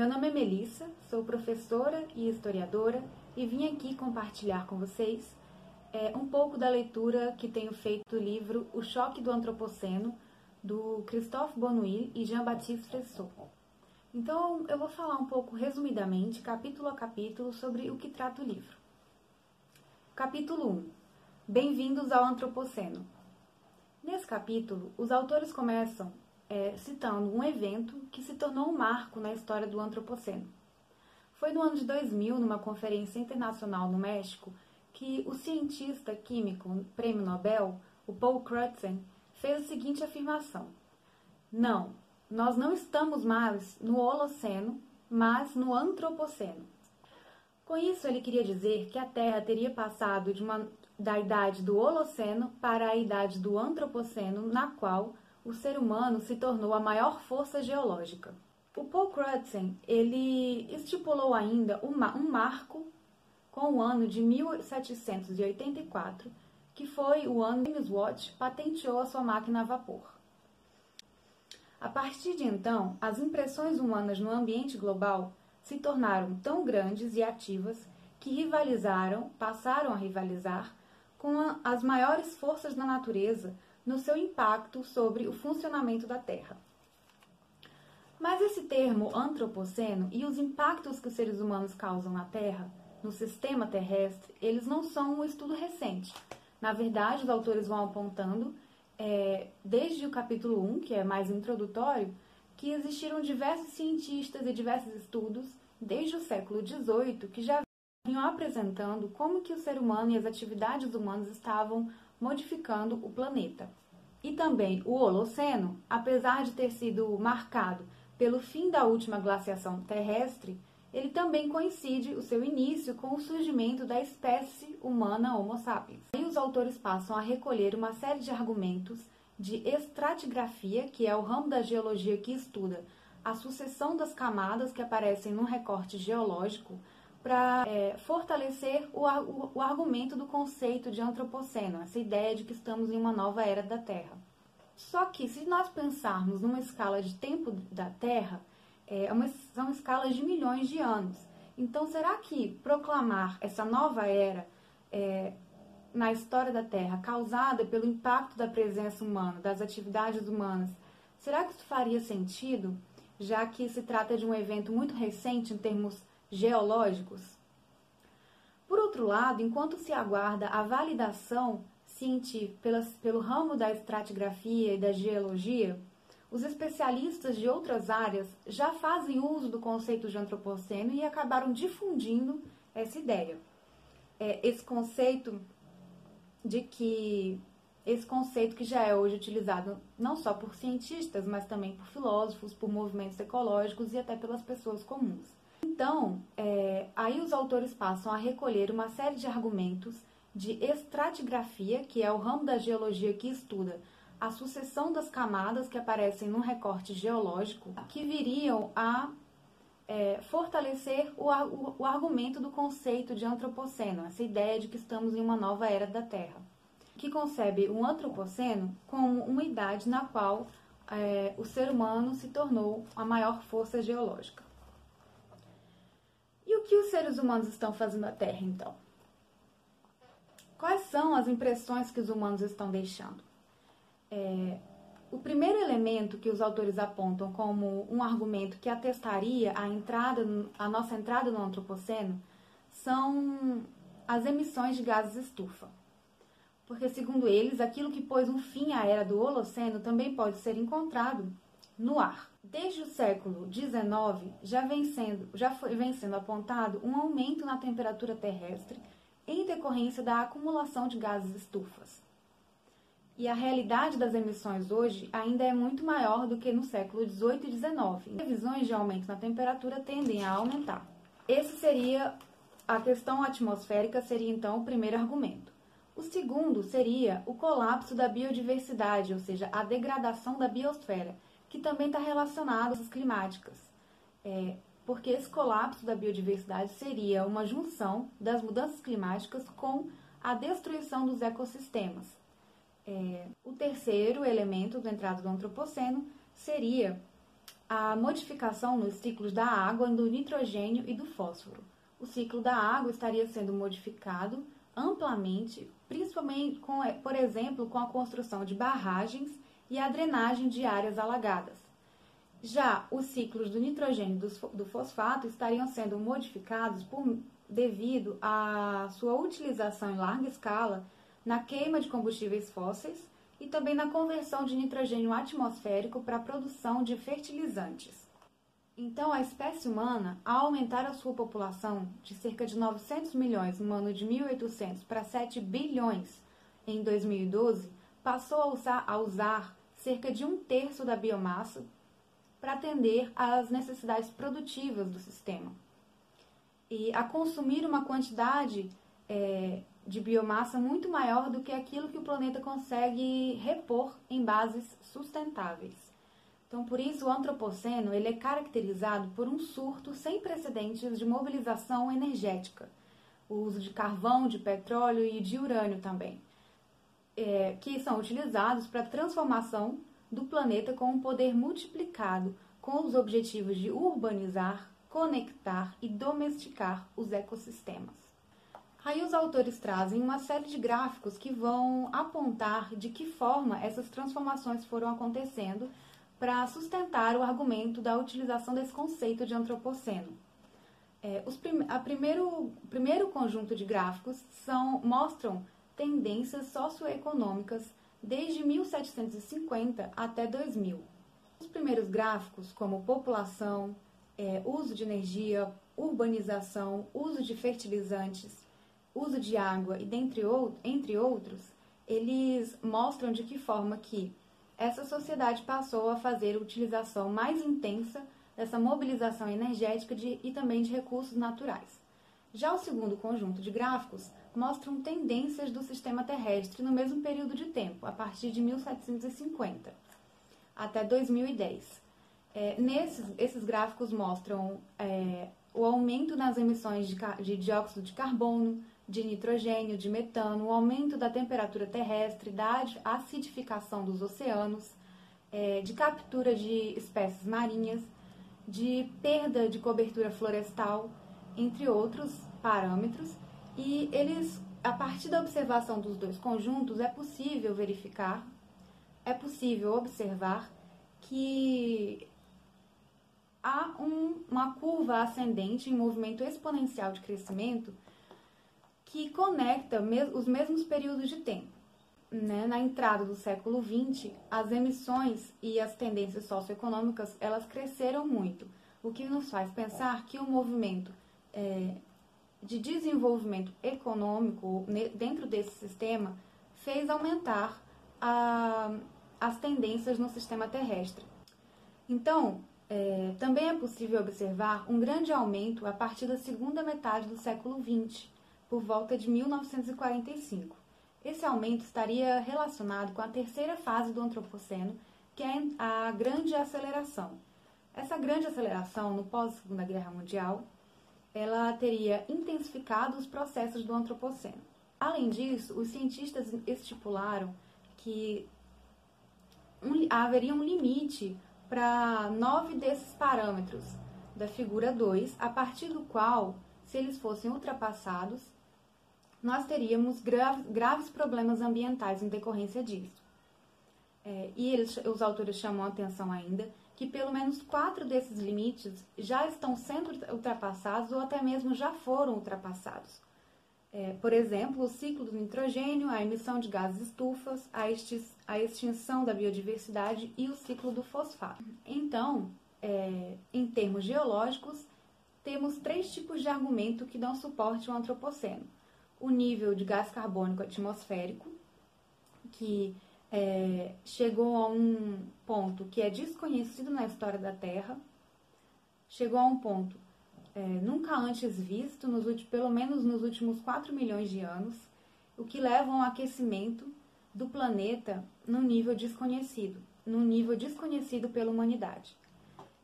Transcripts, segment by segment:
Meu nome é Melissa, sou professora e historiadora e vim aqui compartilhar com vocês é, um pouco da leitura que tenho feito do livro O Choque do Antropoceno, do Christophe Bonouil e Jean-Baptiste Fressot. Então, eu vou falar um pouco resumidamente, capítulo a capítulo, sobre o que trata o livro. Capítulo 1 Bem-vindos ao Antropoceno. Nesse capítulo, os autores começam é, citando um evento que se tornou um marco na história do Antropoceno. Foi no ano de 2000, numa conferência internacional no México, que o cientista químico prêmio Nobel, o Paul Crutzen, fez a seguinte afirmação: Não, nós não estamos mais no Holoceno, mas no Antropoceno. Com isso, ele queria dizer que a Terra teria passado uma, da idade do Holoceno para a idade do Antropoceno, na qual o ser humano se tornou a maior força geológica. O Paul Crutzen, ele estipulou ainda um marco com o ano de 1784, que foi o ano que James Watt patenteou a sua máquina a vapor. A partir de então, as impressões humanas no ambiente global se tornaram tão grandes e ativas que rivalizaram, passaram a rivalizar com as maiores forças da natureza no seu impacto sobre o funcionamento da Terra. Mas esse termo antropoceno e os impactos que os seres humanos causam na Terra, no sistema terrestre, eles não são um estudo recente. Na verdade, os autores vão apontando, é, desde o capítulo 1, que é mais introdutório, que existiram diversos cientistas e diversos estudos, desde o século XVIII, que já vinham apresentando como que o ser humano e as atividades humanas estavam modificando o planeta. E também o Holoceno, apesar de ter sido marcado pelo fim da última glaciação terrestre, ele também coincide o seu início com o surgimento da espécie humana Homo sapiens. E os autores passam a recolher uma série de argumentos de estratigrafia, que é o ramo da geologia que estuda a sucessão das camadas que aparecem num recorte geológico, para é, fortalecer o, o, argumento do conceito de antropoceno, essa ideia de que estamos em uma nova era da Terra. Só que, se nós pensarmos numa escala de tempo da Terra, é, uma, são escalas de milhões de anos. Então, será que proclamar essa nova era é, na história da Terra, causada pelo impacto da presença humana, das atividades humanas, será que isso faria sentido, já que se trata de um evento muito recente em termos geológicos. Por outro lado, enquanto se aguarda a validação científica pelo ramo da estratigrafia e da geologia, os especialistas de outras áreas já fazem uso do conceito de antropoceno e acabaram difundindo essa ideia. É, esse conceito de que esse conceito que já é hoje utilizado não só por cientistas, mas também por filósofos, por movimentos ecológicos e até pelas pessoas comuns. Então, é, aí os autores passam a recolher uma série de argumentos de estratigrafia, que é o ramo da geologia que estuda a sucessão das camadas que aparecem num recorte geológico, que viriam a é, fortalecer o, o, o argumento do conceito de antropoceno, essa ideia de que estamos em uma nova era da Terra, que concebe o antropoceno como uma idade na qual é, o ser humano se tornou a maior força geológica. Que os seres humanos estão fazendo na Terra, então? Quais são as impressões que os humanos estão deixando? É, o primeiro elemento que os autores apontam como um argumento que atestaria a, entrada, a nossa entrada no antropoceno são as emissões de gases estufa. Porque, segundo eles, aquilo que pôs um fim à era do Holoceno também pode ser encontrado no ar. Desde o século XIX, já vem sendo, já foi, vem sendo apontado um aumento na temperatura terrestre em decorrência da acumulação de gases estufas. E a realidade das emissões hoje ainda é muito maior do que no século XVIII e XIX. Previsões de aumento na temperatura tendem a aumentar. Esse seria a questão atmosférica seria então o primeiro argumento. O segundo seria o colapso da biodiversidade, ou seja, a degradação da biosfera, que também está relacionado às climáticas. É, porque esse colapso da biodiversidade seria uma junção das mudanças climáticas com a destruição dos ecossistemas. É, o terceiro elemento do entrada do antropoceno seria a modificação nos ciclos da água, do nitrogênio e do fósforo. O ciclo da água estaria sendo modificado amplamente, principalmente, com, por exemplo, com a construção de barragens e a drenagem de áreas alagadas. Já os ciclos do nitrogênio e do fosfato estariam sendo modificados por, devido à sua utilização em larga escala na queima de combustíveis fósseis e também na conversão de nitrogênio atmosférico para a produção de fertilizantes. Então, a espécie humana, ao aumentar a sua população de cerca de 900 milhões no ano de 1800 para 7 bilhões em 2012, passou a usar, a usar cerca de um terço da biomassa para atender às necessidades produtivas do sistema. E a consumir uma quantidade é, de biomassa muito maior do que aquilo que o planeta consegue repor em bases sustentáveis. Então, por isso, o antropoceno ele é caracterizado por um surto sem precedentes de mobilização energética, o uso de carvão, de petróleo e de urânio também, é, que são utilizados para a transformação do planeta com um poder multiplicado com os objetivos de urbanizar, conectar e domesticar os ecossistemas. Aí os autores trazem uma série de gráficos que vão apontar de que forma essas transformações foram acontecendo para sustentar o argumento da utilização desse conceito de antropoceno. É, os prim a primeiro, primeiro conjunto de gráficos são, mostram tendências socioeconômicas desde 1750 até 2000. Os primeiros gráficos, como população, é, uso de energia, urbanização, uso de fertilizantes, uso de água e dentre entre outros, eles mostram de que forma que essa sociedade passou a fazer utilização mais intensa dessa mobilização energética de, e também de recursos naturais. Já o segundo conjunto de gráficos mostram tendências do sistema terrestre no mesmo período de tempo, a partir de 1750 até 2010. É, nesses, esses gráficos mostram é, o aumento nas emissões de, de dióxido de carbono, de nitrogênio, de metano, o aumento da temperatura terrestre, da acidificação dos oceanos, é, de captura de espécies marinhas, de perda de cobertura florestal, entre outros parâmetros. E eles, a partir da observação dos dois conjuntos, é possível verificar, é possível observar que há um, uma curva ascendente em movimento exponencial de crescimento que conecta os mesmos períodos de tempo. Né? Na entrada do século XX, as emissões e as tendências socioeconômicas elas cresceram muito, o que nos faz pensar que o movimento é, de desenvolvimento econômico dentro desse sistema fez aumentar a, as tendências no sistema terrestre. Então, é, também é possível observar um grande aumento a partir da segunda metade do século XX, por volta de 1945. Esse aumento estaria relacionado com a terceira fase do Antropoceno, que é a grande aceleração. Essa grande aceleração, no pós-Segunda Guerra Mundial, ela teria intensificado os processos do Antropoceno. Além disso, os cientistas estipularam que um, haveria um limite para nove desses parâmetros da figura 2, a partir do qual, se eles fossem ultrapassados, nós teríamos graves, problemas ambientais em decorrência disso. É, e eles, os autores chamam a atenção ainda que pelo menos quatro desses limites já estão sendo ultrapassados ou até mesmo já foram ultrapassados. É, por exemplo, o ciclo do nitrogênio, a emissão de gases estufas, a extinção da biodiversidade e o ciclo do fosfato. Então, é, em termos geológicos, temos três tipos de argumento que dão suporte ao antropoceno. O nível de gás carbônico atmosférico, que é, chegou a um ponto que é desconhecido na história da Terra, chegou a um ponto é, nunca antes visto, nos, pelo menos nos últimos 4 milhões de anos, o que leva a um aquecimento do planeta num nível desconhecido, num nível desconhecido pela humanidade.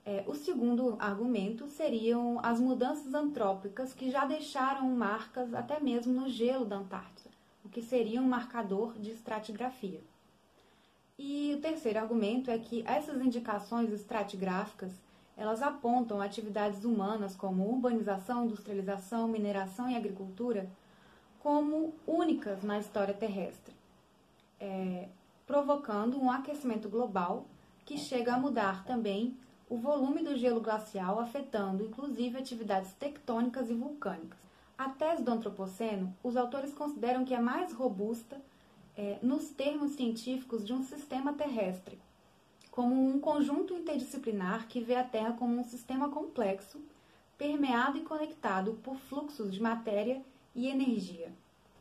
É, o segundo argumento seriam as mudanças antrópicas que já deixaram marcas até mesmo no gelo da Antártida, o que seria um marcador de estratigrafia. E o terceiro argumento é que essas indicações estratigráficas elas apontam atividades humanas como urbanização, industrialização, mineração e agricultura como únicas na história terrestre, é, provocando um aquecimento global que chega a mudar também o volume do gelo glacial, afetando inclusive atividades tectônicas e vulcânicas. A tese do antropoceno, os autores consideram que é mais robusta é, nos termos científicos de um sistema terrestre, como um conjunto interdisciplinar que vê a Terra como um sistema complexo, permeado e conectado por fluxos de matéria e energia.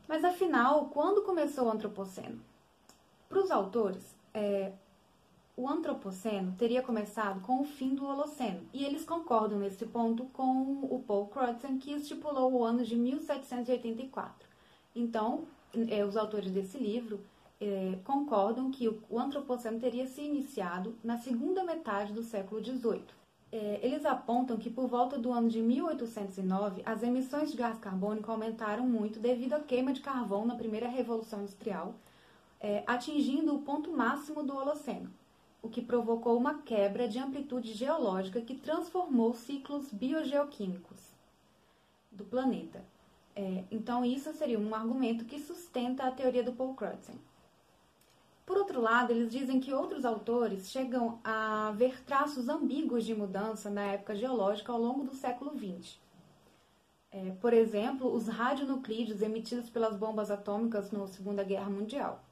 Mas afinal, quando começou o Antropoceno? Para os autores, é, o Antropoceno teria começado com o fim do Holoceno, e eles concordam nesse ponto com o Paul Crutzen, que estipulou o ano de 1784. Então, é, os autores desse livro é, concordam que o, o antropoceno teria se iniciado na segunda metade do século XVIII. É, eles apontam que por volta do ano de 1809 as emissões de gás carbônico aumentaram muito devido à queima de carvão na primeira revolução industrial, é, atingindo o ponto máximo do Holoceno, o que provocou uma quebra de amplitude geológica que transformou ciclos biogeoquímicos do planeta. É, então, isso seria um argumento que sustenta a teoria do Paul Crutzen. Por outro lado, eles dizem que outros autores chegam a ver traços ambíguos de mudança na época geológica ao longo do século XX. É, por exemplo, os radionuclídeos emitidos pelas bombas atômicas na Segunda Guerra Mundial.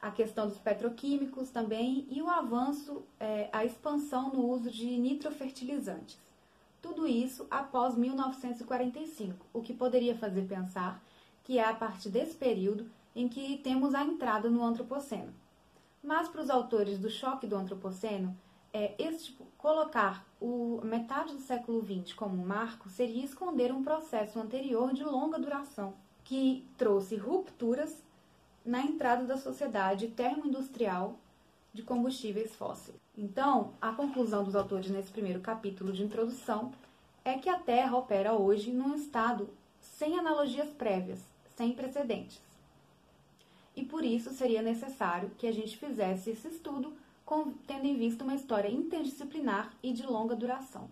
A questão dos petroquímicos também e o avanço, é, a expansão no uso de nitrofertilizantes. Tudo isso após 1945, o que poderia fazer pensar que é a partir desse período em que temos a entrada no antropoceno. Mas para os autores do choque do antropoceno, é, colocar o metade do século XX como marco seria esconder um processo anterior de longa duração, que trouxe rupturas na entrada da sociedade termoindustrial de combustíveis fósseis. Então, a conclusão dos autores nesse primeiro capítulo de introdução é que a Terra opera hoje num estado sem analogias prévias, sem precedentes e por isso seria necessário que a gente fizesse esse estudo tendo em vista uma história interdisciplinar e de longa duração.